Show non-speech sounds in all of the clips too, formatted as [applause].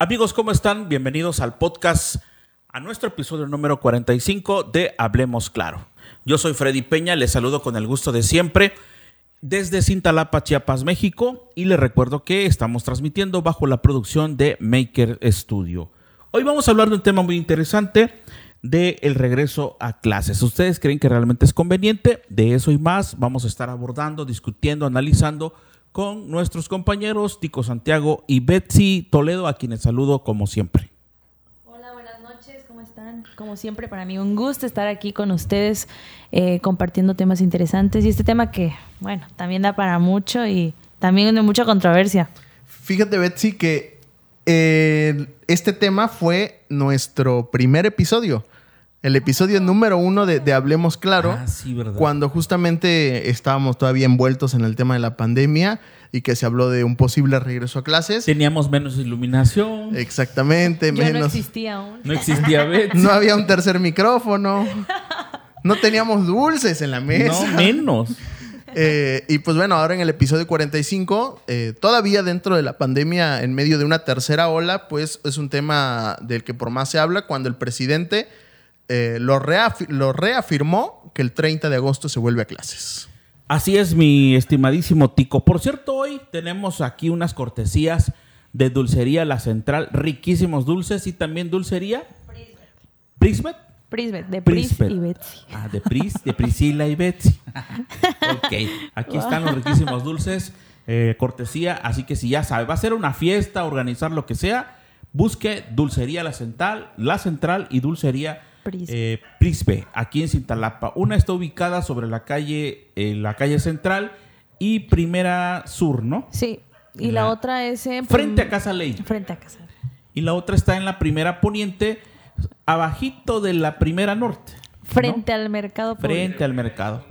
Amigos, ¿cómo están? Bienvenidos al podcast, a nuestro episodio número 45 de Hablemos Claro. Yo soy Freddy Peña, les saludo con el gusto de siempre desde Cintalapa, Chiapas, México, y les recuerdo que estamos transmitiendo bajo la producción de Maker Studio. Hoy vamos a hablar de un tema muy interesante de el regreso a clases. ¿Ustedes creen que realmente es conveniente? De eso y más vamos a estar abordando, discutiendo, analizando con nuestros compañeros Tico Santiago y Betsy Toledo, a quienes saludo como siempre. Hola, buenas noches, ¿cómo están? Como siempre, para mí un gusto estar aquí con ustedes eh, compartiendo temas interesantes y este tema que, bueno, también da para mucho y también de mucha controversia. Fíjate, Betsy, que eh, este tema fue nuestro primer episodio. El episodio número uno de, Hablemos Claro. Ah, sí, ¿verdad? Cuando justamente estábamos todavía envueltos en el tema de la pandemia y que se habló de un posible regreso a clases. Teníamos menos iluminación. Exactamente, Yo menos. no existía aún. No existía Betsy. No había un tercer micrófono. No teníamos dulces en la mesa. No, menos. Eh, y pues bueno, ahora en el episodio 45, eh, todavía dentro de la pandemia, en medio de una tercera ola, pues es un tema del que por más se habla cuando el presidente eh, lo, reafi- lo reafirmó que el 30 de agosto se vuelve a clases. Así es, mi estimadísimo Tico. Por cierto, hoy tenemos aquí unas cortesías de Dulcería La Central, riquísimos dulces y también dulcería Prismet. Prisbet, de Pris Prisbet. y Betsy. Ah, de Pris, de Priscila y Betsy. [laughs] ok, aquí están los riquísimos dulces, eh, cortesía. Así que si ya sabe, va a ser una fiesta, organizar lo que sea, busque Dulcería La Central, La Central y Dulcería Prisbe. eh, Prisbe, aquí en Cintalapa. Una está ubicada sobre la calle, eh, la calle central y Primera Sur, ¿no? Sí, y La- la, otra es en... Frente a Casa Ley. Frente a Casa. Y la otra está en la Primera Poniente, abajito de la Primera Norte. ¿no? Frente al mercado público. Frente al mercado.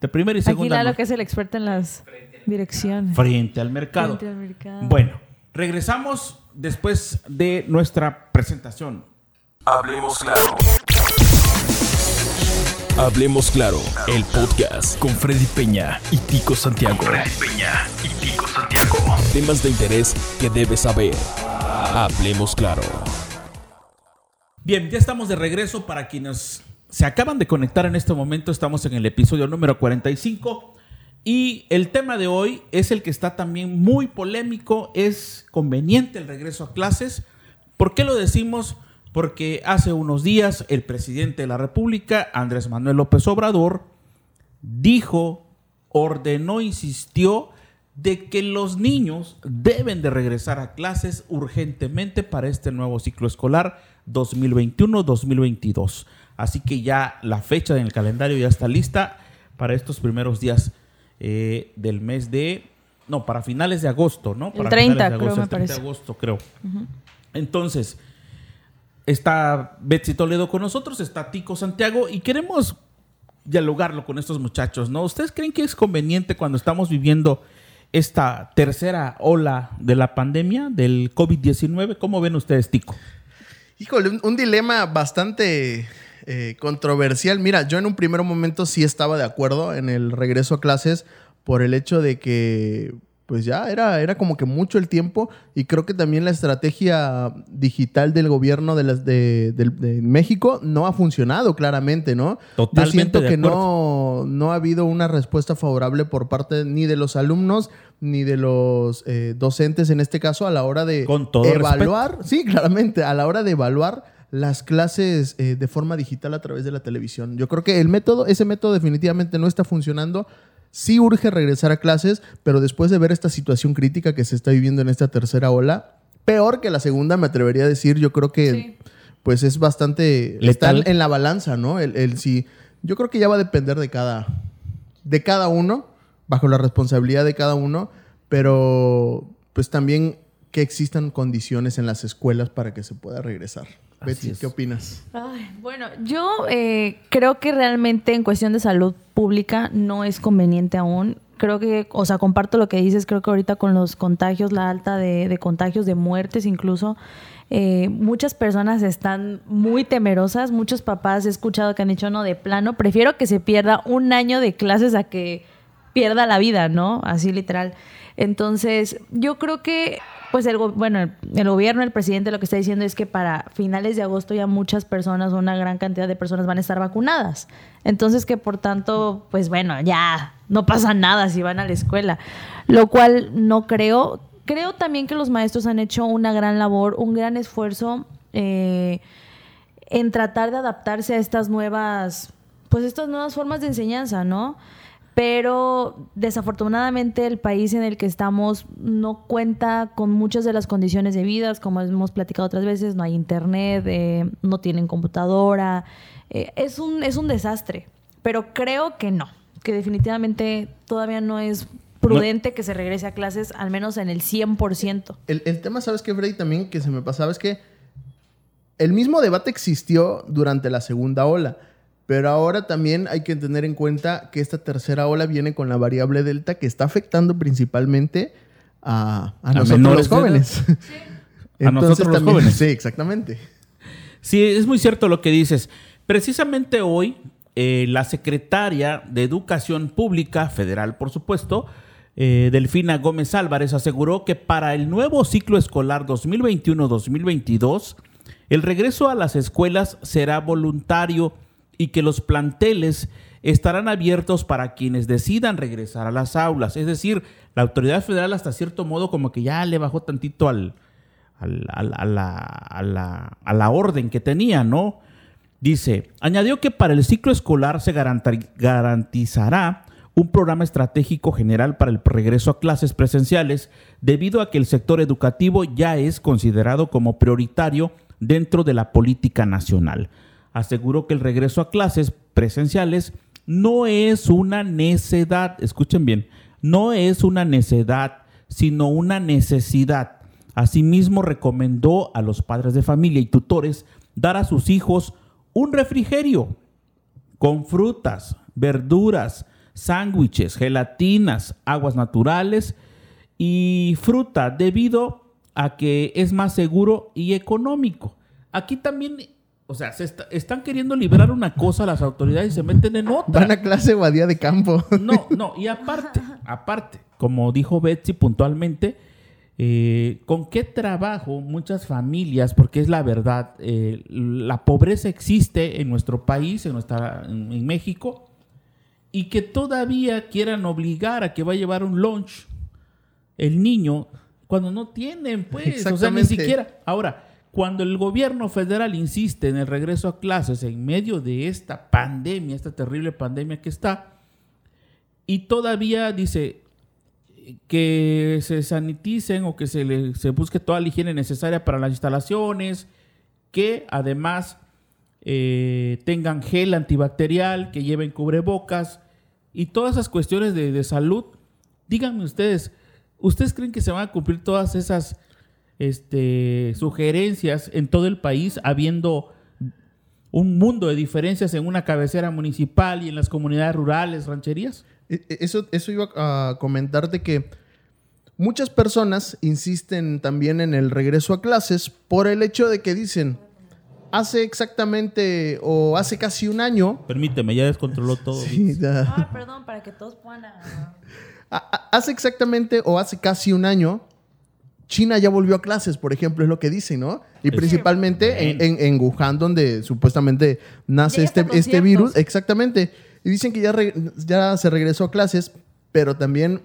De primera y Aquí segunda. Lalo, norte. que es el experto en las direcciones. Frente al mercado. Frente al mercado. Bueno, regresamos después de nuestra presentación. Hablemos claro. Hablemos claro, el podcast con Freddy Peña y Tico Santiago. Peña y Tico Santiago. Temas de interés que debes saber. Hablemos claro. Bien, ya estamos de regreso para quienes se acaban de conectar en este momento. Estamos en el episodio número 45 y el tema de hoy es el que está también muy polémico. Es conveniente el regreso a clases. ¿Por qué lo decimos? Porque hace unos días el presidente de la República, Andrés Manuel López Obrador, dijo, ordenó, insistió de que los niños deben de regresar a clases urgentemente para este nuevo ciclo escolar 2021-2022. Así que ya la fecha en el calendario ya está lista para estos primeros días eh, del mes de... No, para finales de agosto, ¿no? El Para 30 finales de creo, agosto, me el 30 de parece. agosto, creo. Entonces, está Betsy Toledo con nosotros, está Tico Santiago y queremos dialogarlo con estos muchachos, ¿no? ¿Ustedes creen que es conveniente cuando estamos viviendo esta tercera ola de la pandemia del COVID-19? ¿Cómo ven ustedes, Tico? Híjole, un, dilema bastante eh, controversial. Mira, yo en un primer momento sí estaba de acuerdo en el regreso a clases por el hecho de que pues ya era, era como que mucho el tiempo y creo que también la estrategia digital del gobierno de, las, de, México no ha funcionado claramente, ¿no? Totalmente Yo siento que no, no ha habido una respuesta favorable por parte ni de los alumnos ni de los eh, docentes en este caso a la hora de Con todo evaluar, sí, claramente, a la hora de evaluar las clases eh, de forma digital a través de la televisión. Yo creo que el método, ese método definitivamente no está funcionando. Sí urge regresar a clases, pero después de ver esta situación crítica que se está viviendo en esta tercera ola, peor que la segunda, me atrevería a decir, yo creo que Sí. pues es bastante Letal. está en la balanza, ¿no? El, el si yo creo que ya va a depender de cada de cada uno, bajo la responsabilidad de cada uno, pero pues también que existan condiciones en las escuelas para que se pueda regresar. Betsy. ¿qué opinas? Ay, bueno, yo eh, creo que realmente en cuestión de salud pública no es conveniente aún. Creo que, o sea, comparto lo que dices, creo que ahorita con los contagios, la alta de, de contagios, de muertes incluso, eh, muchas personas están muy temerosas, muchos papás he escuchado que han dicho, no, de plano, prefiero que se pierda un año de clases a que pierda la vida, ¿no? Así literal. Entonces, yo creo que pues el, bueno, el, gobierno, el presidente lo que está diciendo es que para finales de agosto ya muchas personas, una gran cantidad de personas van a estar vacunadas. Entonces que por tanto, pues bueno, ya no pasa nada si van a la escuela. Lo cual no creo. Creo también que los maestros han hecho una gran labor, un gran esfuerzo eh, en tratar de adaptarse a estas nuevas, pues estas nuevas formas de enseñanza, ¿no? Pero desafortunadamente el país en el que estamos no cuenta con muchas de las condiciones de vida, como hemos platicado otras veces, no hay internet, eh, no tienen computadora, eh, es, un, es un desastre, pero creo que no, que definitivamente todavía no es prudente que se regrese a clases, al menos en el 100%. El, el tema, ¿sabes qué, Freddy? También que se me pasaba es que el mismo debate existió durante la segunda ola pero ahora también hay que tener en cuenta que esta tercera ola viene con la variable delta que está afectando principalmente a, nosotros los jóvenes. a nosotros los [laughs] jóvenes. Sí, exactamente. Sí, es muy cierto lo que dices. Precisamente hoy, eh, la secretaria de Educación Pública, federal por supuesto, eh, Delfina Gómez Álvarez, aseguró que para el nuevo ciclo escolar 2021-2022, el regreso a las escuelas será voluntario y que los planteles estarán abiertos para quienes decidan regresar a las aulas. Es decir, la autoridad federal hasta cierto modo como que ya le bajó tantito al, a, la, a, la, orden que tenía, ¿no? Dice, añadió que para el ciclo escolar se garantizará un programa estratégico general para el regreso a clases presenciales debido a que el sector educativo ya es considerado como prioritario dentro de la política nacional aseguró que el regreso a clases presenciales no es una necedad, escuchen bien, no es una necedad, sino una necesidad. Asimismo, recomendó a los padres de familia y tutores dar a sus hijos un refrigerio con frutas, verduras, sándwiches, gelatinas, aguas naturales y fruta debido a que es más seguro y económico. Aquí también o sea, se están queriendo liberar una cosa las autoridades y se meten en otra. Van a clase o a día de campo. No, no, y aparte, aparte, como dijo Betsy puntualmente, eh, ¿con qué trabajo muchas familias, porque es la verdad, eh, la pobreza existe en nuestro país, en, nuestra, en, México, y que todavía quieran obligar a que va a llevar un lunch el niño cuando no tienen, pues, o sea, ni siquiera. Ahora, cuando el gobierno federal insiste en el regreso a clases en medio de esta pandemia, esta terrible pandemia que está, y todavía dice que se saniticen o que se, busque toda la higiene necesaria para las instalaciones, que además eh, tengan gel antibacterial, que lleven cubrebocas y todas esas cuestiones de salud. Díganme ustedes, ¿ustedes creen que se van a cumplir todas esas este, sugerencias en todo el país, habiendo un mundo de diferencias en una cabecera municipal y en las comunidades rurales, rancherías? E, e, eso, eso iba a comentarte que muchas personas insisten también en el regreso a clases por el hecho de que dicen, hace exactamente o hace casi un año... Permíteme, ya descontroló todo. Ah, perdón, para que todos puedan... [laughs] Hace exactamente o hace casi un año China ya volvió a clases, por ejemplo, es lo que dicen, ¿no? Y principalmente en, en, Wuhan, donde supuestamente nace este, este virus. Exactamente. Y dicen que ya, ya se regresó a clases, pero también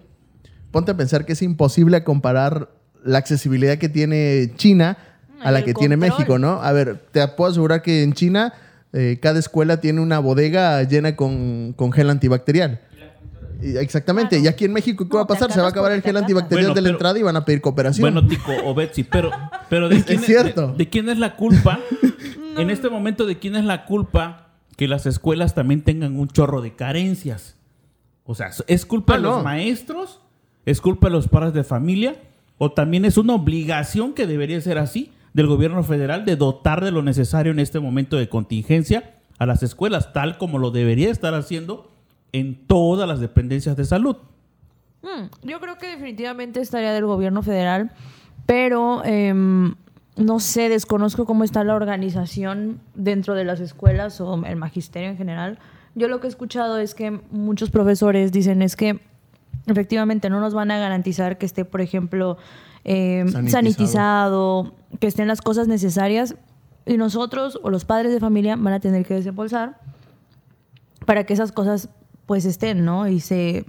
ponte a pensar que es imposible comparar la accesibilidad que tiene China a la que tiene México, ¿no? A ver, te puedo asegurar que en China eh, cada escuela tiene una bodega llena con, con gel antibacterial. Exactamente. Y aquí en México, ¿qué va a pasar? Se va a acabar el gel antibacterial de la entrada y van a pedir cooperación. Bueno, Tico o Betsy, pero, pero ¿de, [laughs] quién es, cierto. De, quién es la culpa? [laughs] En este momento, ¿de quién es la culpa que las escuelas también tengan un chorro de carencias? O sea, ¿es culpa de ah, los maestros? ¿Es culpa de los padres de familia? ¿O también es una obligación que debería ser así del gobierno federal de dotar de lo necesario en este momento de contingencia a las escuelas, tal como lo debería estar haciendo en todas las dependencias de salud. Hmm, yo creo que definitivamente estaría del gobierno federal, pero em, no sé, desconozco cómo está la organización dentro de las escuelas o el magisterio en general. Yo lo que he escuchado es que muchos profesores dicen es que efectivamente no nos van a garantizar que esté, por ejemplo, eh, Sanitizado. sanitizado, que estén las cosas necesarias. Y nosotros o los padres de familia van a tener que desembolsar para que esas cosas pues estén, ¿no? Y se,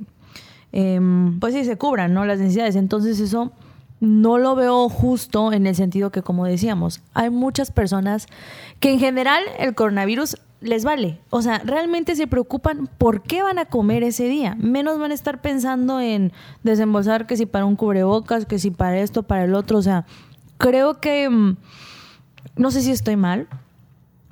em, pues sí, se cubran, ¿no? Las necesidades. Entonces eso no lo veo justo en el sentido que, como decíamos, hay muchas personas que en general el coronavirus les vale. O sea, realmente se preocupan por qué van a comer ese día. Menos van a estar pensando en desembolsar que si para un cubrebocas, que si para esto, para el otro. O sea, creo que... mm, No sé si estoy mal,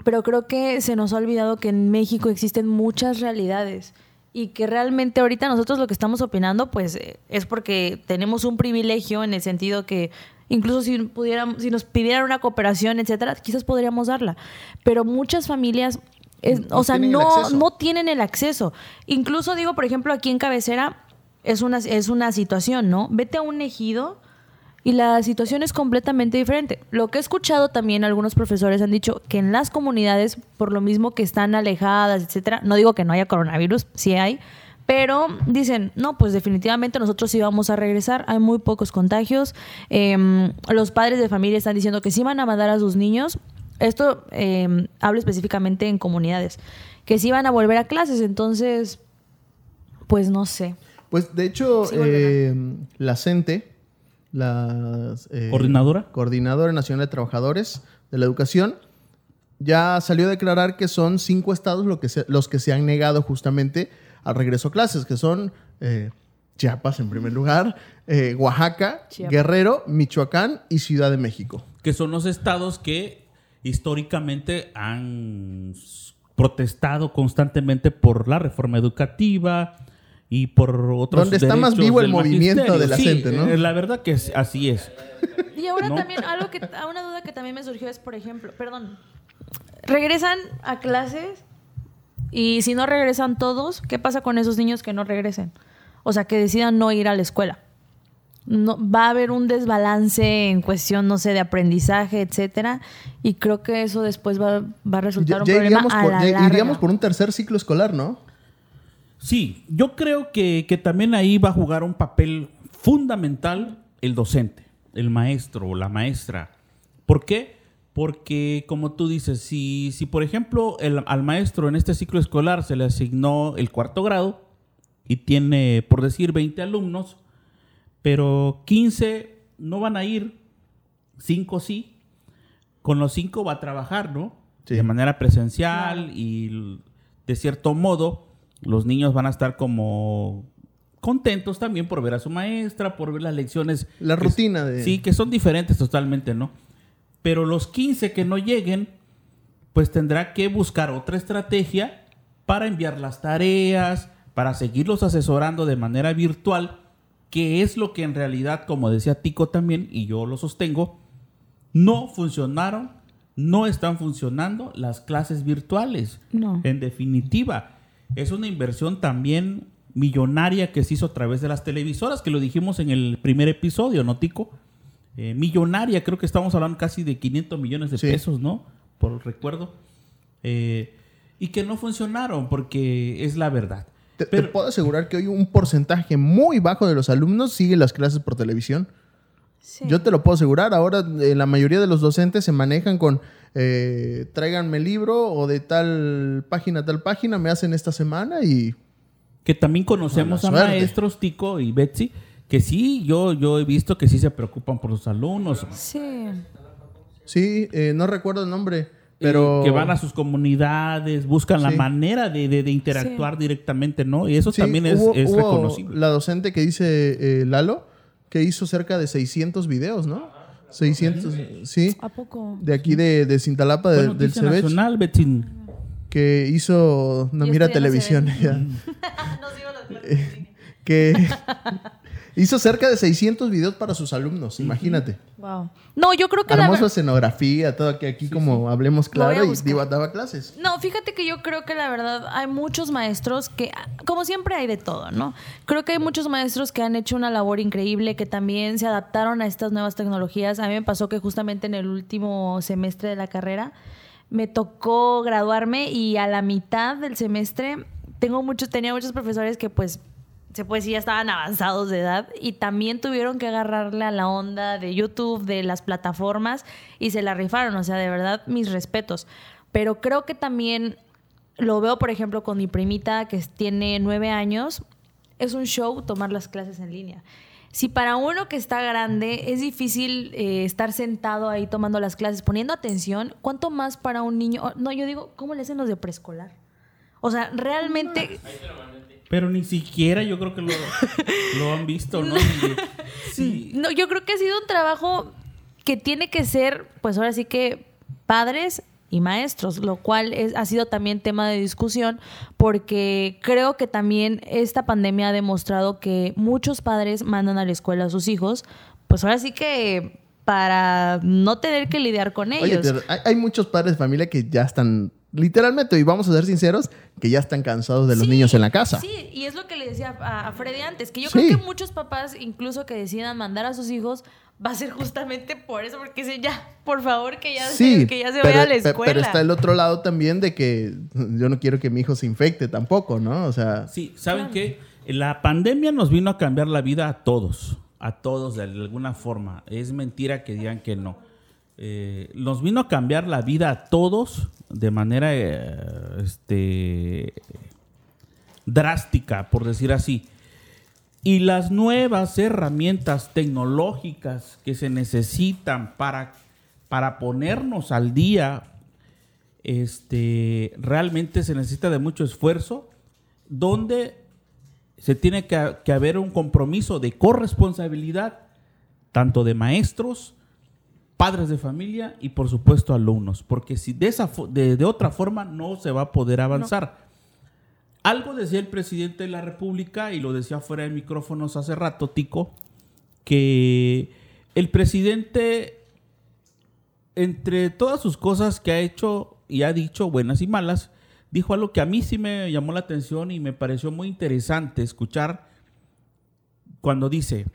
pero creo que se nos ha olvidado que en México existen muchas realidades y que realmente ahorita nosotros lo que estamos opinando pues eh, es porque tenemos un privilegio en el sentido que incluso si pudiéramos si nos pidieran una cooperación etcétera quizás podríamos darla. Pero muchas familias es- No o sea no no tienen el acceso. Incluso digo por ejemplo aquí en cabecera es una es una situación no vete a un ejido y la situación es completamente diferente. Lo que he escuchado también algunos profesores han dicho que en las comunidades, por lo mismo que están alejadas, etcétera, no digo que no haya coronavirus, sí hay, pero dicen, no, pues definitivamente nosotros sí vamos a regresar, hay muy pocos contagios. Em, los padres de familia están diciendo que sí van a mandar a sus niños. Esto em, hablo específicamente en comunidades, que sí van a volver a clases, entonces, pues no sé. Pues de hecho, Sí, eh, la CENTE, la eh, ¿Coordinadora? Coordinadora Nacional de Trabajadores de la Educación, ya salió a declarar que son cinco estados lo que se- los que se han negado justamente al regreso a clases, que son eh, Chiapas en primer lugar, eh, Oaxaca, Chiapas. Guerrero, Michoacán y Ciudad de México. que son los estados que históricamente han protestado constantemente por la reforma educativa y por otros Donde está más vivo el movimiento de la Sí, gente, ¿no? eh, La verdad que es- así es. Y ahora ¿No? también, algo que, a una duda que también me surgió es, por ejemplo, perdón, regresan a clases y si no regresan todos, ¿qué pasa con esos niños que no regresen? O sea, que decidan no ir a la escuela. No, va a haber un desbalance en cuestión, no sé, de aprendizaje, etcétera, y creo que eso después va, va a resultar Ya, un ya problema iríamos, a por, la ya larga. iríamos por un tercer ciclo escolar, ¿no? Sí, yo creo que, que también ahí va a jugar un papel fundamental el docente, el maestro o la maestra. ¿Por qué? Porque, como tú dices, si, si por ejemplo el- al maestro en este ciclo escolar se le asignó el cuarto grado y tiene, por decir, 20 alumnos, pero 15 no van a ir, 5 sí, con los 5 va a trabajar, ¿no? Sí. De manera presencial y de cierto modo los niños van a estar como contentos también por ver a su maestra, por ver las lecciones. La que- rutina de... Sí, que son diferentes totalmente, ¿no? Pero los 15 que no lleguen, pues tendrá que buscar otra estrategia para enviar las tareas, para seguirlos asesorando de manera virtual, que es lo que en realidad, como decía Tico también, y yo lo sostengo, no funcionaron, no están funcionando las clases virtuales. No. En definitiva, es una inversión también millonaria que se hizo a través de las televisoras, que lo dijimos en el primer episodio, ¿no, Tico? Eh, millonaria, creo que estamos hablando casi de 500 millones de Sí. pesos, ¿no? Por recuerdo. Eh, y que no funcionaron, porque es la verdad. Te, te Pero- puedo asegurar que hoy un porcentaje muy bajo de los alumnos sigue las clases por televisión. Sí. Yo te lo puedo asegurar. Ahora eh, la mayoría de los docentes se manejan con eh, tráiganme el libro o de tal página a tal página, me hacen esta semana y que también conocemos a maestros, Tico y Betsy, que sí, yo, yo he visto que sí se preocupan por sus alumnos. Sí. sí, eh, no recuerdo el nombre, pero... Eh, que van a sus comunidades, buscan la manera de, de- de interactuar directamente, ¿no? Y eso Sí, también es, hubo- es hubo reconocible. La docente que dice eh, Lalo, que hizo cerca de 600 videos, ¿no? 600, sí. ¿A poco? De aquí de, de Cintalapa, de- del CEBECH, nacional, Betsy. que hizo... No Y mira esto ya no se televisión. ya. no sigo las clases. que [laughs] hizo cerca de 600 videos para sus alumnos, imagínate. Wow. No, yo creo que la Armó ver- su escenografía, todo aquí, aquí como hablemos claro y digo, daba clases. No, fíjate que yo creo que la verdad hay muchos maestros que, como siempre hay de todo, ¿no? Creo que hay muchos maestros que han hecho una labor increíble, que también se adaptaron a estas nuevas tecnologías. A mí me pasó que justamente en el último semestre de la carrera me tocó graduarme y a la mitad del semestre tengo muchos, tenía muchos profesores que pues se puede decir, ya estaban avanzados de edad y también tuvieron que agarrarle a la onda de YouTube, de las plataformas y se la rifaron. O sea, de verdad, mis respetos. Pero creo que también lo veo, por ejemplo, con mi primita que tiene nueve años. Es un show tomar las clases en línea. Si para uno que está grande es difícil eh, estar sentado ahí tomando las clases, poniendo atención, ¿cuánto más para un niño? No, yo digo, ¿cómo le hacen los de preescolar? O sea, realmente... Pero ni siquiera yo creo que lo, lo han visto, ¿no? [laughs] Sí. No, yo creo que ha sido un trabajo que tiene que ser, pues ahora sí que padres y maestros, lo cual es, ha sido también tema de discusión porque creo que también esta pandemia ha demostrado que muchos padres mandan a la escuela a sus hijos, pues ahora sí que para no tener que lidiar con ellos. Oye, hay, hay muchos padres de familia que ya están literalmente, y vamos a ser sinceros, que ya están cansados de los niños en la casa. Sí, y es lo que le decía a, Freddy antes, que yo creo que muchos papás, incluso que decidan mandar a sus hijos, va a ser justamente por eso, porque dicen, ya, por favor, que ya, se, que ya se vaya a la escuela. Pero está el otro lado también de que yo no quiero que mi hijo se infecte tampoco, ¿no? O sea... Sí, ¿saben qué? La pandemia nos vino a cambiar la vida a todos, a todos de alguna forma. Es mentira que digan que no eh, nos vino a cambiar la vida a todos de manera eh, este, drástica, por decir así. Y las nuevas herramientas tecnológicas que se necesitan para, para ponernos al día, este, realmente se necesita de mucho esfuerzo, donde se tiene que, que haber un compromiso de corresponsabilidad, tanto de maestros, padres de familia y por supuesto alumnos, porque si de, esa de, otra forma no se va a poder avanzar. Algo decía el presidente de la República y lo decía fuera de micrófonos hace rato, Tico, que el presidente, entre todas sus cosas que ha hecho y ha dicho, buenas y malas, dijo algo que a mí sí me llamó la atención y me pareció muy interesante escuchar cuando dice,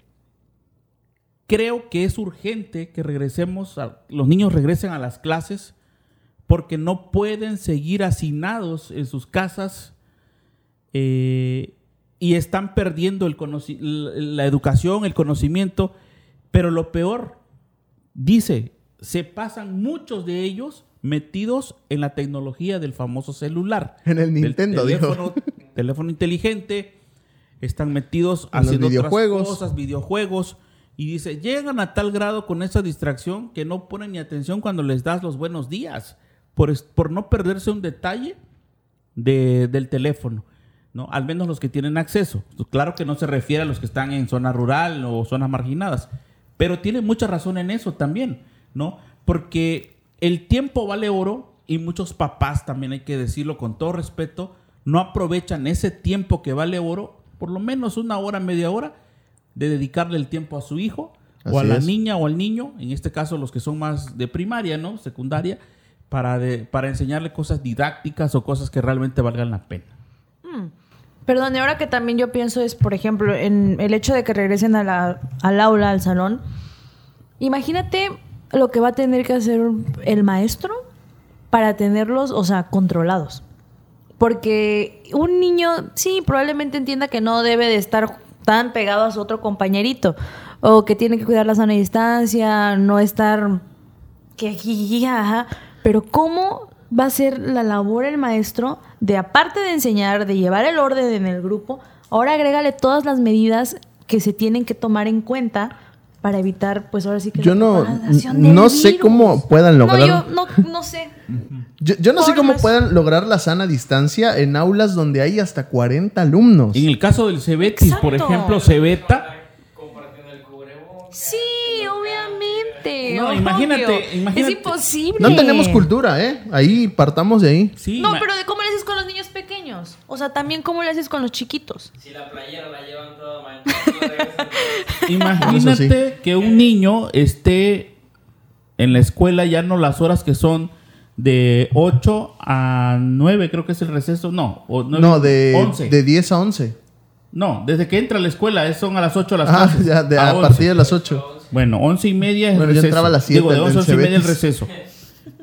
creo que es urgente que regresemos, a, los niños regresen a las clases porque no pueden seguir hacinados en sus casas eh, y están perdiendo el la educación, el conocimiento, pero lo peor, dice, se pasan muchos de ellos metidos en la tecnología del famoso celular. [laughs] En el Nintendo, teléfono, teléfono inteligente, están metidos haciendo videojuegos. otras cosas, videojuegos y dice, llegan a tal grado con esa distracción que no ponen ni atención cuando les das los buenos días, por, por no perderse un detalle del teléfono. ¿no? Al menos los que tienen acceso. Claro que no se refiere a los que están en zona rural o zonas marginadas, pero tiene mucha razón en eso también, ¿no? Porque el tiempo vale oro y muchos papás, también hay que decirlo con todo respeto, no aprovechan ese tiempo que vale oro, por lo menos una hora, media hora, de dedicarle el tiempo a su hijo o a la niña o al niño, en este caso los que son más de primaria, ¿no? Secundaria, para, para enseñarle cosas didácticas o cosas que realmente valgan la pena. Mm. Perdón, y ahora que también yo pienso es, por ejemplo, en el hecho de que regresen a la, al aula, al salón, imagínate lo que va a tener que hacer el maestro para tenerlos, o sea, controlados. Porque un niño, sí, probablemente entienda que no debe de estar tan pegado a su otro compañerito o que tiene que cuidar la sana distancia, no estar que pero cómo va a ser la labor el maestro de aparte de enseñar, de llevar el orden en el grupo, ahora agrégale todas las medidas que se tienen que tomar en cuenta para evitar, pues ahora sí que... Yo no, no sé cómo puedan lograr... No, yo no, no sé. Yo, no sé cómo puedan lograr la sana distancia en aulas donde hay hasta 40 alumnos. En el caso del Cebetis, por ejemplo, Cebeta... Sí, obviamente. No, imagínate, imagínate, Es imposible. No tenemos cultura, ¿eh? Ahí partamos de ahí. Sí, no, pero de cómo le haces con los niños. O sea, también cómo le haces con los chiquitos. Si la playera la llevan toda [laughs] Imagínate que un niño esté en la escuela ya no las horas que son de 8 a 9, creo que es el receso. No, o no de, 11. de 10 a 11. No, desde que entra a la escuela son a las 8 las ah, Ya, de, a, partir de las 8. Bueno, 11 y media es el receso. entraba a las 7 Digo, de 11 y media el receso.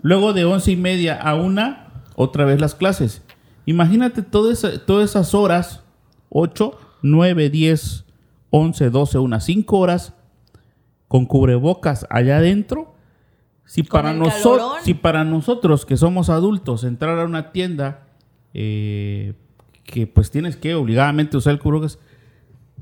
Luego de 11 y media a 1, otra vez las clases. Imagínate todas esas horas, 8 9, 10, 11, 12, unas 5 horas con cubrebocas allá adentro. Si para, el noso- calorón. si para nosotros que somos adultos entrar a una tienda eh, que pues tienes que obligadamente usar el cubrebocas,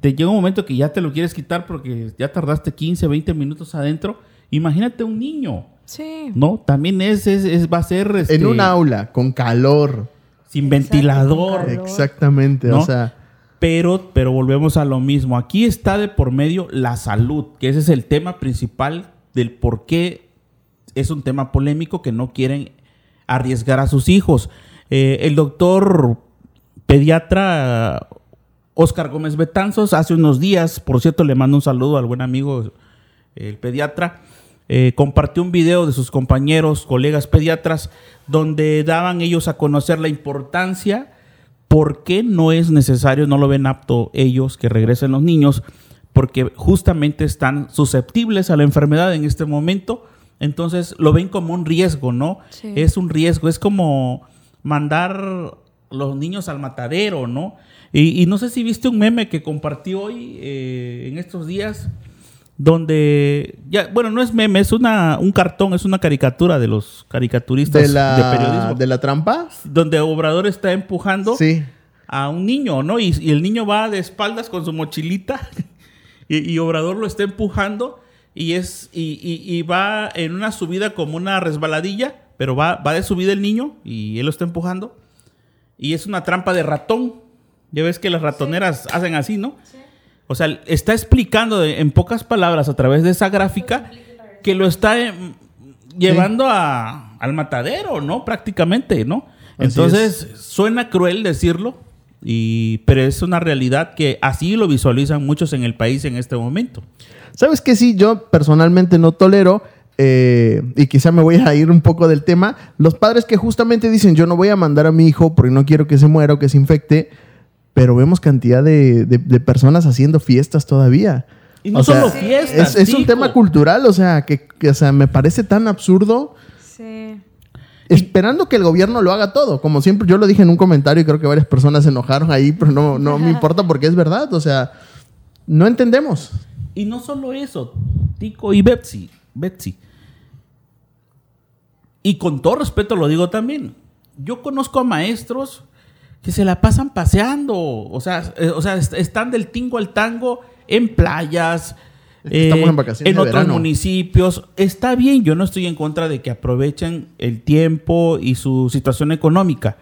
te llega un momento que ya te lo quieres quitar porque ya tardaste 15, 20 minutos adentro. Imagínate un niño, Sí. ¿no? También es, es, es- va a ser este, En un aula, con calor. Sin ventilador. Exactamente. ¿No? O sea, Pero, pero volvemos a lo mismo. Aquí está de por medio la salud, que ese es el tema principal del por qué es un tema polémico que no quieren arriesgar a sus hijos. Eh, el doctor pediatra Oscar Gómez Betanzos hace unos días, por cierto, le mando un saludo al buen amigo, el pediatra, eh, compartió un video de sus compañeros, colegas pediatras, donde daban ellos a conocer la importancia ¿Por qué no es necesario, no lo ven apto ellos que regresen los niños? Porque justamente están susceptibles a la enfermedad en este momento. Entonces lo ven como un riesgo, ¿no? Sí. Es un riesgo, es como mandar los niños al matadero, ¿no? Y, y no sé si viste un meme que compartí hoy, eh, en estos días, donde, ya, bueno, no es meme, es una, un cartón, es una caricatura de los caricaturistas de de, la, periodismo de la trampa. donde Obrador está empujando Sí. a un niño, ¿no? Y, y el niño va de espaldas con su mochilita [laughs] y, y Obrador lo está empujando y es y, y- y va en una subida como una resbaladilla, pero va, va de subida el niño y él lo está empujando y es una trampa de ratón. Ya ves que las ratoneras hacen así, ¿no? O sea, está explicando de- en pocas palabras a través de esa gráfica que lo está em, llevando a- al matadero, ¿no? Prácticamente, ¿no? Así Entonces, suena cruel decirlo, y, pero es una realidad que así lo visualizan muchos en el país en este momento. ¿Sabes qué? Sí, yo personalmente no tolero, eh, y quizá me voy a ir un poco del tema, los padres que justamente dicen, yo no voy a mandar a mi hijo porque no quiero que se muera o que se infecte, pero vemos cantidad de, de- de personas haciendo fiestas todavía. Y no O sea, solo fiestas. Es, es un tema cultural, o sea, que, que, o sea, me parece tan absurdo. Sí. Esperando que el gobierno lo haga todo. Como siempre, yo lo dije en un comentario y creo que varias personas se enojaron ahí, pero no, no me [laughs] importa porque es verdad. O sea, no entendemos. Y no solo eso, Tico y Betsy, Betsy. Y con todo respeto lo digo también. Yo conozco a maestros que se la pasan paseando, o sea, eh, o sea, est- están del tingo al tango en playas, estamos en vacaciones de otros verano. municipios. Está bien, yo no estoy en contra de que aprovechen el tiempo y su situación económica.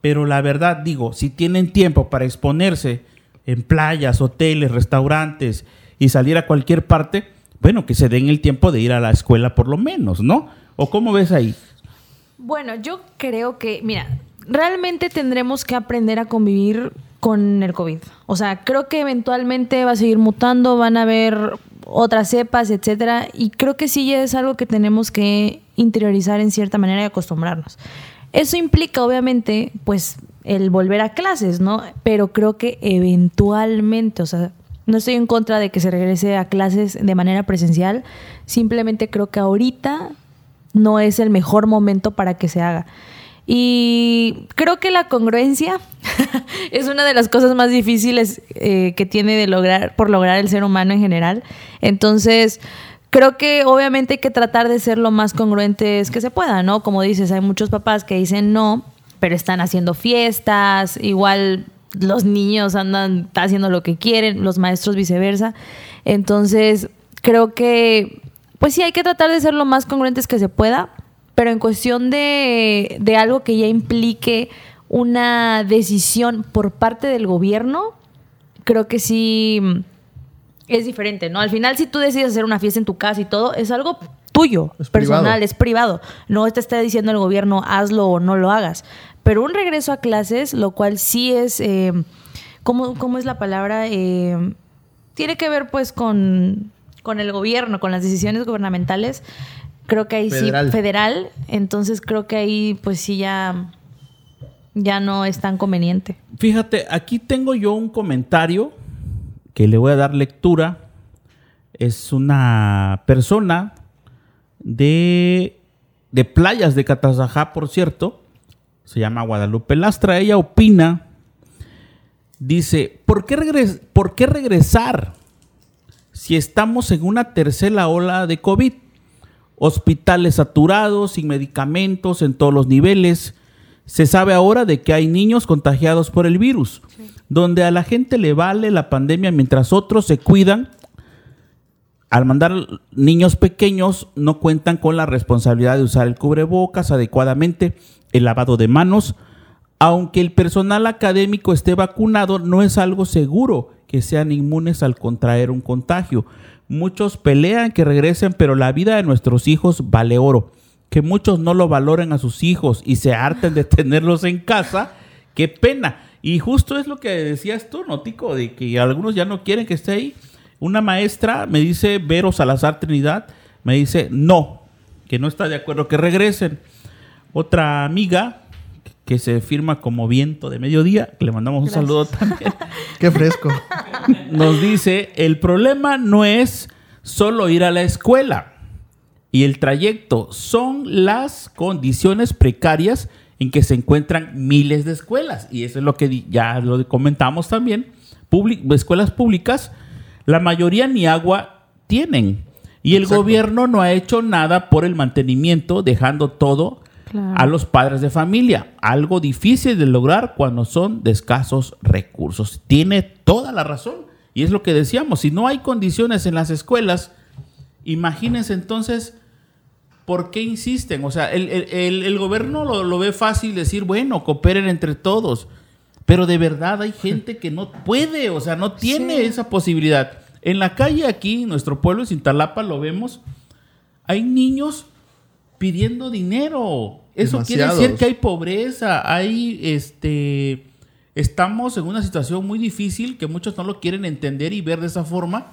Pero la verdad, digo, si tienen tiempo para exponerse en playas, hoteles, restaurantes y salir a cualquier parte, bueno, que se den el tiempo de ir a la escuela por lo menos, ¿no? ¿O cómo ves ahí? Bueno, yo creo que, mira, realmente tendremos que aprender a convivir con el COVID. O sea, creo que eventualmente va a seguir mutando, van a haber otras cepas, etcétera, y creo que sí es algo que tenemos que interiorizar en cierta manera y acostumbrarnos. Eso implica, obviamente, pues, el volver a clases, ¿no? Pero creo que eventualmente, o sea, no estoy en contra de que se regrese a clases de manera presencial, simplemente creo que ahorita no es el mejor momento para que se haga. Y creo que la congruencia [laughs] es una de las cosas más difíciles eh, que tiene de lograr, por lograr el ser humano en general. Entonces, creo que obviamente hay que tratar de ser lo más congruentes que se pueda, ¿no? Como dices, hay muchos papás que dicen no, pero están haciendo fiestas, igual los niños andan haciendo lo que quieren, los maestros viceversa. Entonces, creo que, pues sí, hay que tratar de ser lo más congruentes que se pueda, pero en cuestión de, de algo que ya implique una decisión por parte del gobierno, creo que sí mm, es diferente, ¿no? Al final, si tú decides hacer una fiesta en tu casa y todo, es algo tuyo, Es personal, privado. es privado. No te está diciendo el gobierno hazlo o no lo hagas. Pero un regreso a clases, lo cual sí es, eh, ¿cómo, cómo es la palabra? Eh, tiene que ver pues con, con el gobierno, con las decisiones gubernamentales. Creo que ahí Federal. sí, federal. Entonces creo que ahí pues sí ya, ya no es tan conveniente. Fíjate, aquí tengo yo un comentario que le voy a dar lectura. Es una persona de, de playas de Catazajá, por cierto. Se llama Guadalupe Lastra. Ella opina Dice, ¿por qué, regres- ¿por qué regresar si estamos en una tercera ola de COVID? Hospitales saturados, sin medicamentos en todos los niveles. Se sabe ahora de que hay niños contagiados por el virus, donde a la gente le vale la pandemia mientras otros se cuidan. Al mandar niños pequeños no cuentan con la responsabilidad de usar el cubrebocas adecuadamente, el lavado de manos. Aunque el personal académico esté vacunado, no es algo seguro que sean inmunes al contraer un contagio. Muchos pelean que regresen, pero la vida de nuestros hijos vale oro. Que muchos no lo valoren a sus hijos y se harten de [laughs] tenerlos en casa, qué pena. Y justo es lo que decías tú, Notico, de que algunos ya no quieren que esté ahí. Una maestra me dice, Vero Salazar Trinidad, me dice, no, que no está de acuerdo que regresen. Otra amiga que se firma como viento de mediodía, que le mandamos un saludo también, [laughs] Qué fresco. Nos dice, el problema no es solo ir a la escuela y el trayecto, son las condiciones precarias en que se encuentran miles de escuelas. Y eso es lo que ya lo comentamos también. Public- escuelas públicas, la mayoría ni agua tienen. Y el Exacto. gobierno no ha hecho nada por el mantenimiento, dejando todo Claro. a los padres de familia. Algo difícil de lograr cuando son de escasos recursos. Tiene toda la razón. Y es lo que decíamos, si no hay condiciones en las escuelas, imagínense entonces por qué insisten. O sea, el, el- gobierno lo, lo ve fácil decir, bueno, cooperen entre todos. Pero de verdad hay gente que no puede, o sea, no tiene Sí. esa posibilidad. En la calle aquí, en nuestro pueblo, en Cintalapa, lo vemos, hay niños pidiendo dinero. Eso quiere decir que hay pobreza, hay este estamos en una situación muy difícil que muchos no lo quieren entender y ver de esa forma.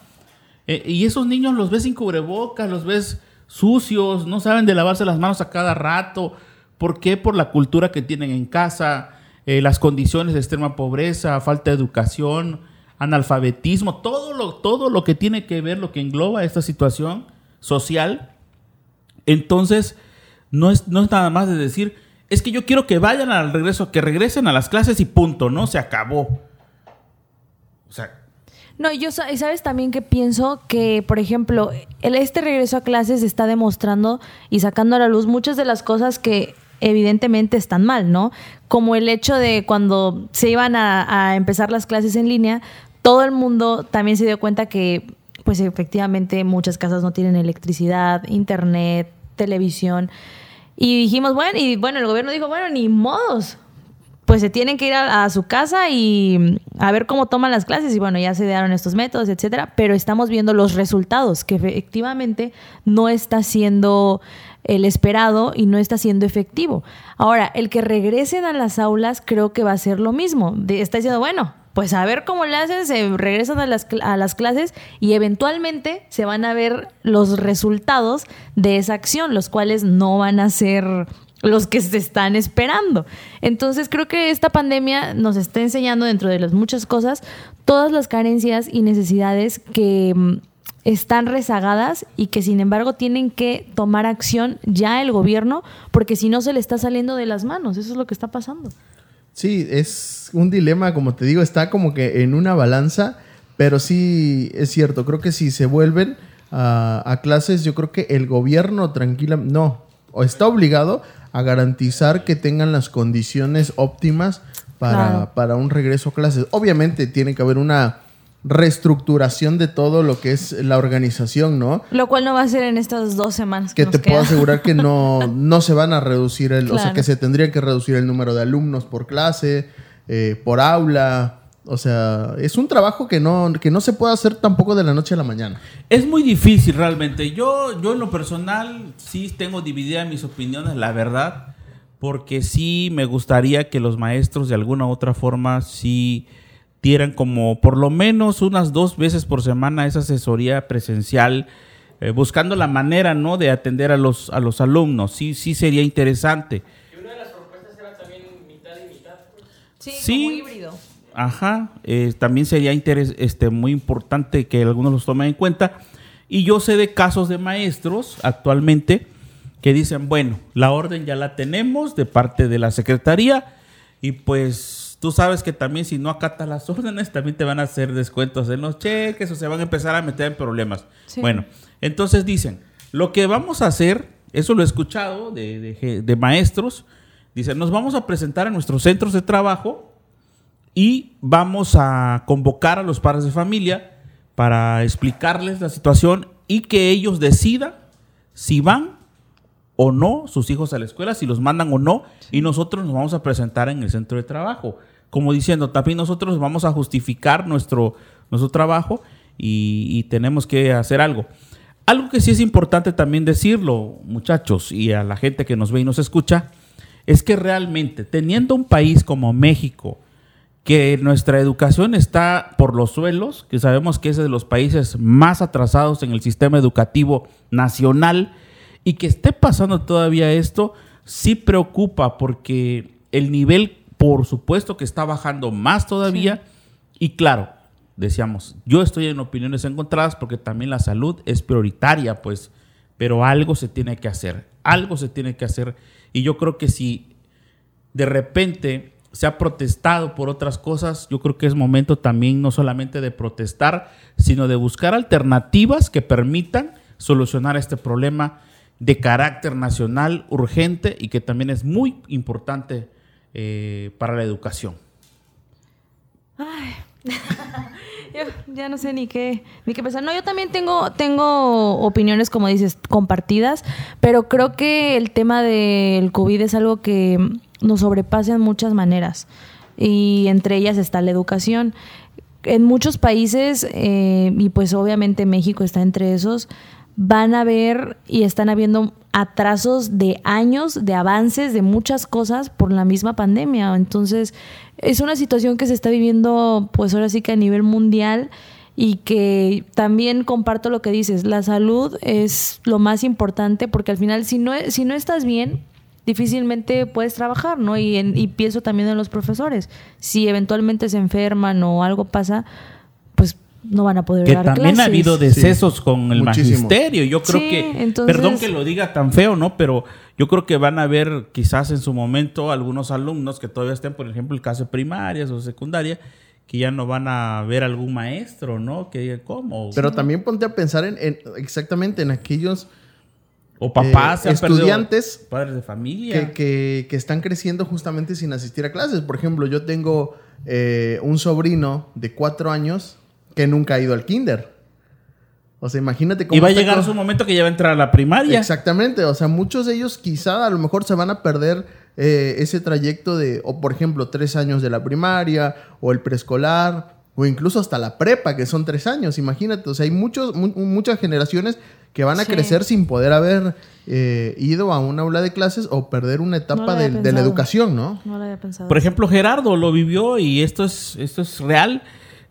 Eh, y esos niños los ves sin cubrebocas, los ves sucios, no saben de lavarse las manos a cada rato. ¿Por qué? Por la cultura que tienen en casa, eh, las condiciones de extrema pobreza, falta de educación, analfabetismo, todo lo, todo lo que tiene que ver, lo que engloba esta situación social. Entonces, no es, no es nada más de decir, es que yo quiero que vayan al regreso, que regresen a las clases y punto, ¿no? Se acabó. O sea, No, yo sabes también que pienso que, por ejemplo, este regreso a clases está demostrando y sacando a la luz muchas de las cosas que evidentemente están mal, ¿no? Como el hecho de cuando se iban a empezar las clases en línea, todo el mundo también se dio cuenta que, pues efectivamente, muchas casas no tienen electricidad, internet, televisión. Y dijimos, bueno, y bueno, el gobierno dijo, bueno, ni modos, pues se tienen que ir a, su casa y mm, a ver cómo toman las clases y bueno, ya se dieron estos métodos, etcétera, pero estamos viendo los resultados que efectivamente no está siendo el esperado y no está siendo efectivo. Ahora, el que regresen a las aulas creo que va a ser lo mismo. De- está diciendo, bueno, pues a ver cómo le hacen, se regresan a las, a las clases y eventualmente se van a ver los resultados de esa acción, los cuales no van a ser los que se están esperando. Entonces creo que esta pandemia nos está enseñando dentro de las muchas cosas todas las carencias y necesidades que mm, están rezagadas y que sin embargo tienen que tomar acción ya el gobierno porque si no se le está saliendo de las manos. Eso es lo que está pasando. Sí, es un dilema, como te digo, está como que en una balanza, pero sí es cierto, creo que si se vuelven a, a clases, yo creo que el gobierno tranquila, no, o está obligado a garantizar que tengan las condiciones óptimas para, Claro. para un regreso a clases. Obviamente tiene que haber una reestructuración de todo lo que es la organización, ¿no? Lo cual no va a ser en estas dos semanas que, que nos te puedo asegurar que no, [laughs] no se van a reducir el, o sea, que se tendría que reducir el número de alumnos por clase, eh, por aula. O sea, es un trabajo que no, que no se puede hacer tampoco de la noche a la mañana. Es muy difícil realmente. Yo, yo en lo personal sí tengo divididas mis opiniones, la verdad, porque sí me gustaría que los maestros de alguna u otra forma sí dieran como por lo menos unas dos veces por semana esa asesoría presencial, eh, buscando la manera, ¿no? De atender a los, a los alumnos. Sí, sí sería interesante. Y una de las propuestas era también mitad y mitad. pues. Sí, Sí. como híbrido. Ajá, eh, también sería interes- este, muy importante que algunos los tomen en cuenta. Y yo sé de casos de maestros actualmente que dicen, bueno, la orden ya la tenemos de parte de la Secretaría y pues tú sabes que también si no acatas las [laughs] órdenes, también te van a hacer descuentos en los cheques o se van a empezar a meter en problemas. Sí. Bueno, entonces dicen, lo que vamos a hacer, eso lo he escuchado de, de- de maestros, dicen, nos vamos a presentar en nuestros centros de trabajo y vamos a convocar a los padres de familia para explicarles la situación y que ellos decidan si van o no sus hijos a la escuela, si los mandan o no, y nosotros nos vamos a presentar en el centro de trabajo. Como diciendo, también nosotros vamos a justificar nuestro, nuestro trabajo y, y tenemos que hacer algo. Algo que sí es importante también decirlo, muchachos, y a la gente que nos ve y nos escucha, es que realmente, teniendo un país como México, que nuestra educación está por los suelos, que sabemos que es de los países más atrasados en el sistema educativo nacional, y que esté pasando todavía esto, sí preocupa porque el nivel, por supuesto, que está bajando más todavía, y claro, decíamos, yo estoy en opiniones encontradas porque también la salud es prioritaria, pues, pero algo se tiene que hacer, algo se tiene que hacer, y yo creo que si de repente se ha protestado por otras cosas, yo creo que es momento también no solamente de protestar, sino de buscar alternativas que permitan solucionar este problema de carácter nacional urgente y que también es muy importante eh, para la educación. [laughs] Yo ya no sé ni qué, ni qué pensar. No, yo también tengo, tengo opiniones, como dices, compartidas, pero creo que el tema del COVID es algo que nos sobrepasa en muchas maneras. Y entre ellas está la educación. En muchos países, eh, y pues obviamente México está entre esos, van a ver y están habiendo atrasos de años, de avances, de muchas cosas por la misma pandemia. Entonces, es una situación que se está viviendo, pues ahora sí que a nivel mundial y que también comparto lo que dices, la salud es lo más importante porque al final si no, si no estás bien, difícilmente puedes trabajar, ¿no? Y, en- y pienso también en los profesores. Si eventualmente se enferman o algo pasa, no van a poder Que dar también ha habido decesos con el muchísimos. magisterio. Yo creo Sí, que, entonces- perdón que lo diga tan feo, ¿no? Pero yo creo que van a haber quizás en su momento algunos alumnos que todavía estén, por ejemplo, el caso de primarias o secundaria, que ya no van a ver algún maestro, ¿no? Que digan, ¿cómo? Pero también ponte a pensar en, en- exactamente en aquellos o papás eh, perdido estudiantes padres de familia. que, que- que están creciendo justamente sin asistir a clases. Por ejemplo, yo tengo eh, un sobrino de cuatro años que nunca ha ido al kinder. O sea, imagínate cómo y va a llegar co- su momento que ya va a entrar a la primaria. Exactamente, o sea, muchos de ellos quizá a lo mejor se van a perder eh, ese trayecto de, o por ejemplo, tres años de la primaria, o el preescolar, o incluso hasta la prepa, que son tres años, imagínate, o sea, hay muchos, mu- muchas generaciones que van a Sí. crecer sin poder haber eh, ido a un aula de clases o perder una No etapa de, de la educación, ¿no? No lo había pensado. Por ejemplo, Gerardo lo vivió y esto es, esto es real.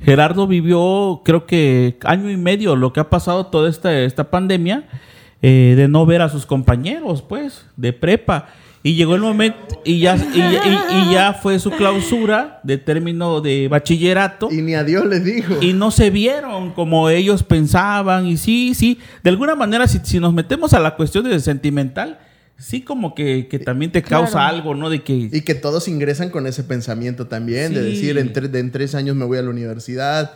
Gerardo vivió, creo que año y medio, lo que ha pasado toda esta, esta pandemia, eh, de no ver a sus compañeros, pues, de prepa. Y llegó el momento, y ya, y, y- y ya fue su clausura de término de bachillerato. Y ni a Dios les dijo. Y no se vieron como ellos pensaban. Y sí, sí, de alguna manera, si, si nos metemos a la cuestión de sentimental, sí como que, que también te Claro. causa algo, ¿no? De que... Y que todos ingresan con ese pensamiento también, de decir, en, tre- en tres años me voy a la universidad.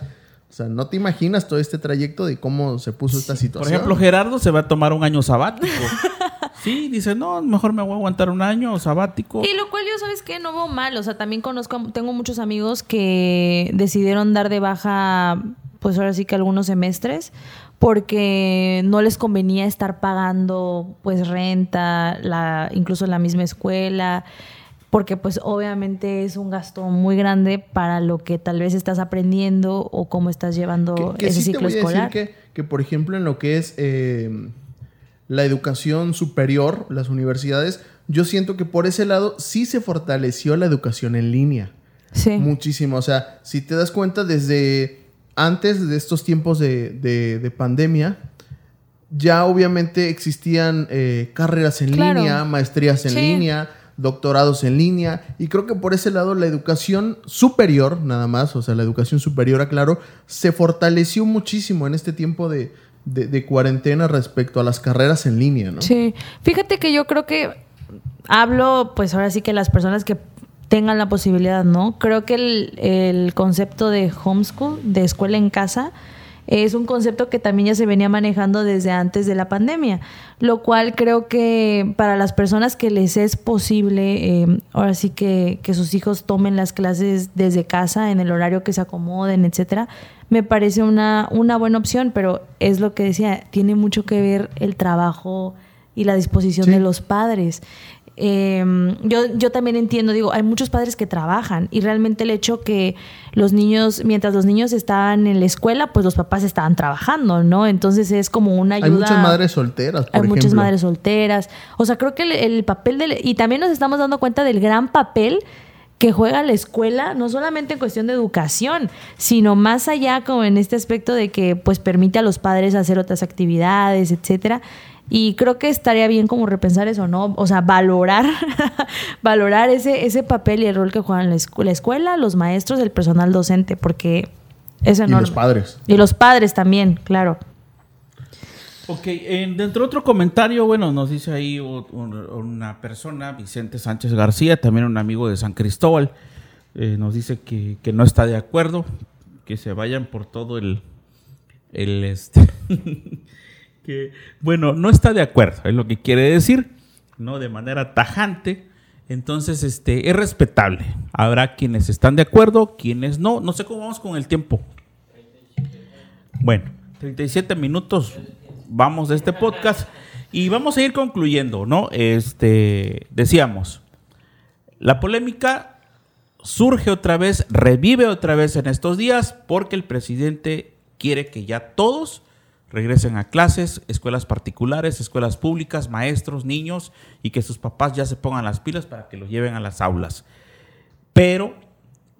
O sea, no te imaginas todo este trayecto de cómo se puso esta Por situación. ejemplo, Gerardo se va a tomar un año sabático. [laughs] sí, dice, no, mejor me voy a aguantar un año sabático. Y lo cual yo, ¿sabes qué? No veo mal. O sea, también conozco, tengo muchos amigos que decidieron dar de baja, pues ahora sí que algunos semestres, porque no les convenía estar pagando, pues, renta, la, incluso en la misma escuela, porque pues obviamente es un gasto muy grande para lo que tal vez estás aprendiendo o cómo estás llevando que, que ese sí te ciclo voy a escolar. decir que, que, por ejemplo, en lo que es eh, la educación superior, las universidades, yo siento que por ese lado sí se fortaleció la educación en línea. Sí. Muchísimo. O sea, si te das cuenta, desde antes de estos tiempos de, de- de pandemia, ya obviamente existían eh, carreras en Claro. línea, maestrías en Sí. línea, doctorados en línea. Y creo que por ese lado la educación superior, nada más, o sea, la educación superior, aclaro, se fortaleció muchísimo en este tiempo de, de- de cuarentena respecto a las carreras en línea, ¿no? Sí, fíjate que yo creo que hablo, pues ahora sí que las personas que tengan la posibilidad, ¿no? Creo que el, el concepto de homeschool, de escuela en casa, es un concepto que también ya se venía manejando desde antes de la pandemia, lo cual creo que para las personas que les es posible, eh, ahora sí que, que sus hijos tomen las clases desde casa, en el horario que se acomoden, etcétera, me parece una, una buena opción, pero es lo que decía, tiene mucho que ver el trabajo y la disposición Sí. de los padres. Eh, yo, yo también entiendo, digo, hay muchos padres que trabajan y realmente el hecho que los niños, mientras los niños estaban en la escuela, pues los papás estaban trabajando, ¿no? Entonces es como una ayuda. Hay muchas madres solteras, por Hay muchas madres solteras. O sea, creo que el, el papel del... Y también nos estamos dando cuenta del gran papel que juega la escuela, no solamente en cuestión de educación, sino más allá como en este aspecto de que pues permite a los padres hacer otras actividades, etcétera. Y creo que estaría bien como repensar eso, ¿no? O sea, valorar, [laughs] valorar ese, ese papel y el rol que juegan la, escu- la escuela, los maestros, el personal docente, porque es Y enorme. los padres. Y los padres también, claro. Ok, eh, dentro de otro comentario, bueno, nos dice ahí una persona, Vicente Sánchez García, también un amigo de San Cristóbal, eh, nos dice que, que no está de acuerdo, que se vayan por todo el, el este, [laughs] que, bueno, no está de acuerdo, es lo que quiere decir, no de manera tajante. Entonces, este, es respetable. Habrá quienes están de acuerdo, quienes no. No sé cómo vamos con el tiempo. Bueno, 37 minutos vamos de este podcast y vamos a ir concluyendo, ¿no? Este, decíamos, la polémica surge otra vez, revive otra vez en estos días porque el presidente quiere que ya todos regresen a clases, escuelas particulares, escuelas públicas, maestros, niños y que sus papás ya se pongan las pilas para que los lleven a las aulas. Pero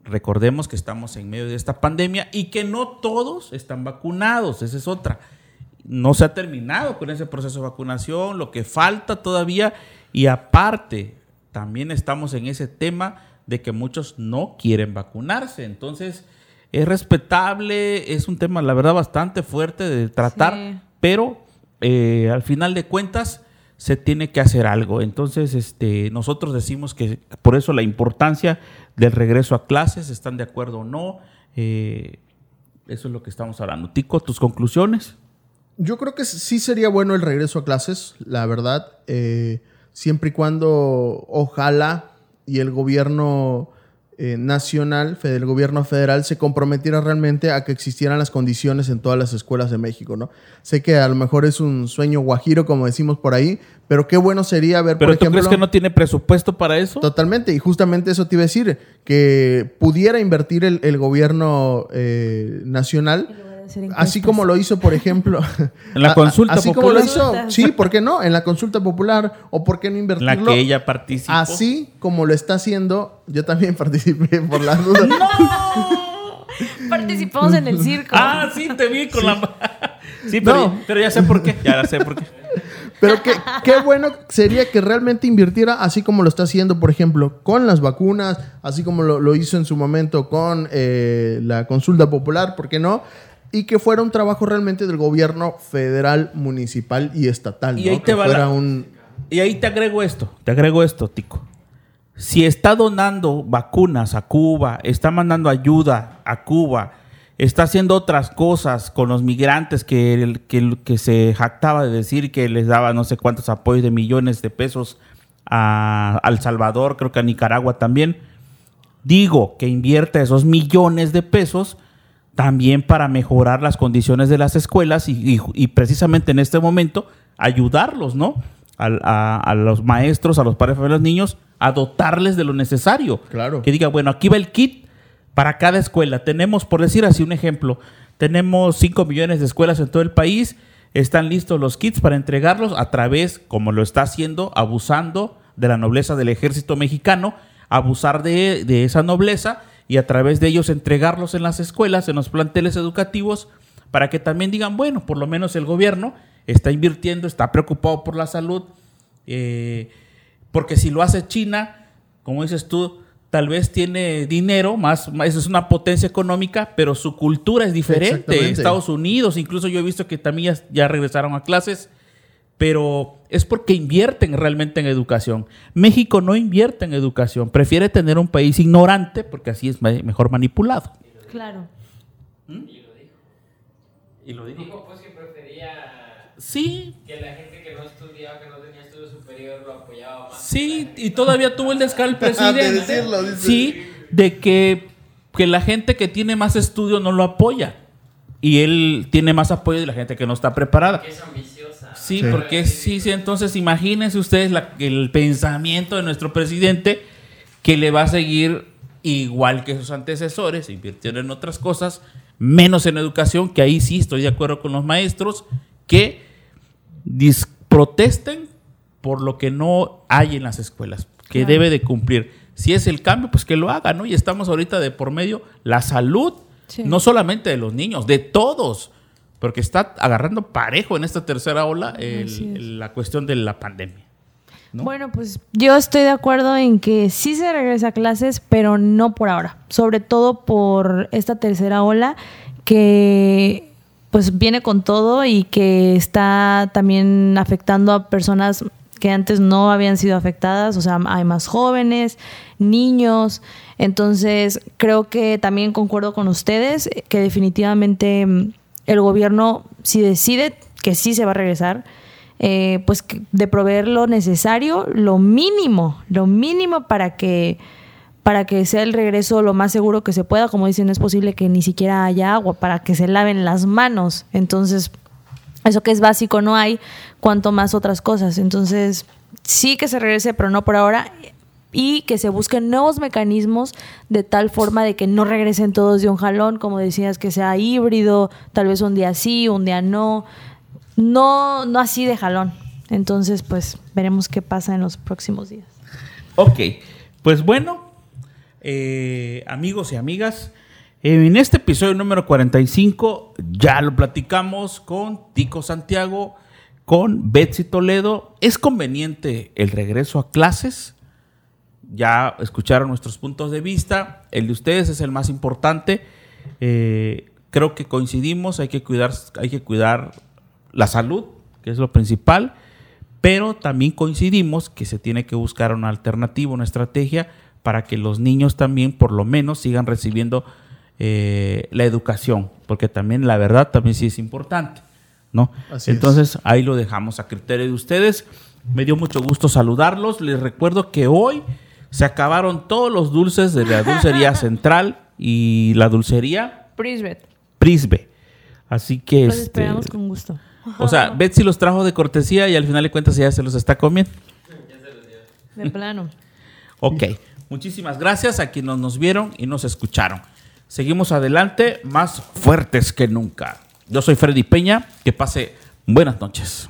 recordemos que estamos en medio de esta pandemia y que no todos están vacunados, esa es otra. No se ha terminado con ese proceso de vacunación, lo que falta todavía y aparte también estamos en ese tema de que muchos no quieren vacunarse, entonces es respetable, es un tema la verdad bastante fuerte de tratar, Sí. pero eh, al final de cuentas se tiene que hacer algo. Entonces, este, nosotros decimos que por eso la importancia del regreso a clases, ¿están de acuerdo o no? Eh, eso es lo que estamos hablando. Tico, tus conclusiones. Yo creo que sí sería bueno el regreso a clases, la verdad, eh, siempre y cuando ojalá y el gobierno eh, nacional, fe- el gobierno federal, se comprometiera realmente a que existieran las condiciones en todas las escuelas de México, ¿no? Sé que a lo mejor es un sueño guajiro, como decimos por ahí, pero qué bueno sería ver, ¿Pero por tú ejemplo... crees que no tiene presupuesto para eso? Totalmente, y justamente eso te iba a decir, que pudiera invertir el, el gobierno eh, nacional, así como lo hizo, por ejemplo, [laughs] En la a- a- consulta así como lo popular. hizo, sí, ¿por qué no? En la consulta popular, o por qué no En invertirlo, la que ella participó. así como lo está haciendo, yo también participé por las dudas. [laughs] Participamos en el circo. Ah, sí, te vi con la... Sí, pero, No. pero ya sé por qué. Ya sé por qué. [laughs] Pero qué, qué bueno sería que realmente invirtiera así como lo está haciendo, por ejemplo, con las vacunas, así como lo, lo hizo en su momento con eh, la consulta popular, ¿por qué no? Y que fuera un trabajo realmente del gobierno federal, municipal y estatal. Y ¿no? ahí te que va fuera la- un... Y ahí te agrego esto, te agrego esto, Tico. Si está donando vacunas a Cuba, está mandando ayuda a Cuba, está haciendo otras cosas con los migrantes que, el- que, que se jactaba de decir que les daba no sé cuántos apoyos de millones de pesos a, a El Salvador, creo que a Nicaragua también. Digo que invierta esos millones de pesos también para mejorar las condiciones de las escuelas y, y- y precisamente en este momento ayudarlos, ¿no? A, a los maestros, a los padres de los niños, a dotarles de lo necesario. Claro. Que diga, bueno, aquí va el kit para cada escuela. Tenemos, por decir así un ejemplo, tenemos 5 millones de escuelas en todo el país. Están listos los kits para entregarlos a través, como lo está haciendo, abusando de la nobleza del ejército mexicano, abusar de, de esa nobleza y a través de ellos entregarlos en las escuelas, en los planteles educativos, para que también digan, bueno, por lo menos el gobierno está invirtiendo, está preocupado por la salud, eh, porque si lo hace China, como dices tú, tal vez tiene dinero, más, más es una potencia económica, pero su cultura es diferente. Estados Unidos, incluso yo he visto que también ya, ya regresaron a clases. Pero es porque invierten realmente en educación. México no invierte en educación, prefiere tener un país ignorante porque así es me- mejor manipulado. Claro. Y lo Dijo pues que prefería Sí, que la gente que no estudiaba, que no tenía estudio superior, lo apoyaba más. sí, y todavía tuvo el descaro [laughs] el presidente. De decirlo, dice. Sí, de que, que la gente que tiene más estudio no lo apoya. Y él tiene más apoyo de la gente que no está preparada. Que es ambiciosa. Sí, Sí. porque sí, sí, entonces imagínense ustedes la- el pensamiento de nuestro presidente que le va a seguir igual que sus antecesores, invirtieron en otras cosas, menos en educación, que ahí sí estoy de acuerdo con los maestros, que protesten por lo que no hay en las escuelas, que Claro. debe de cumplir. Si es el cambio, pues que lo haga, ¿no? Y estamos ahorita de por medio la salud, Sí. no solamente de los niños, de todos, porque está agarrando parejo en esta tercera ola el- la cuestión de la pandemia. ¿no? Bueno, pues yo estoy de acuerdo en que sí se regresa a clases, pero no por ahora. Sobre todo por esta tercera ola que pues viene con todo y que está también afectando a personas que antes no habían sido afectadas, o sea, hay más jóvenes, niños, entonces creo que también concuerdo con ustedes que definitivamente el gobierno si decide que sí se va a regresar, eh, pues de proveer lo necesario, lo mínimo, lo mínimo para que para que sea el regreso lo más seguro que se pueda, como dicen, es posible que ni siquiera haya agua para que se laven las manos. Entonces, eso que es básico no hay, cuanto más otras cosas. Entonces, sí que se regrese, pero no por ahora. Y que se busquen nuevos mecanismos de tal forma de que no regresen todos de un jalón, como decías, que sea híbrido, tal vez un día sí, un día no. No, no así de jalón. Entonces, pues veremos qué pasa en los próximos días. Ok, pues bueno, eh, amigos y amigas, en este episodio número 45 ya lo platicamos con Tico Santiago, con Betsy Toledo. ¿Es conveniente el regreso a clases? Ya escucharon nuestros puntos de vista, el de ustedes es el más importante. Eh, creo que coincidimos, hay que cuidar, hay que cuidar la salud, que es lo principal, pero también coincidimos que se tiene que buscar una alternativa, una estrategia para que los niños también por lo menos sigan recibiendo eh, la educación, porque también la verdad también sí es importante, ¿no? Así es. Entonces ahí lo dejamos a criterio de ustedes. Me dio mucho gusto saludarlos. Les recuerdo que hoy se acabaron todos los dulces de la dulcería [laughs] central y la dulcería Prisbet, Prisbe. Así que los este, esperamos con gusto. o sea, Betsy los trajo de cortesía y al final de cuentas ya se los está comiendo. De plano. [laughs] Ok, muchísimas gracias a quienes nos vieron y nos escucharon. Seguimos adelante, más fuertes que nunca. Yo soy Freddy Peña, que pase buenas noches.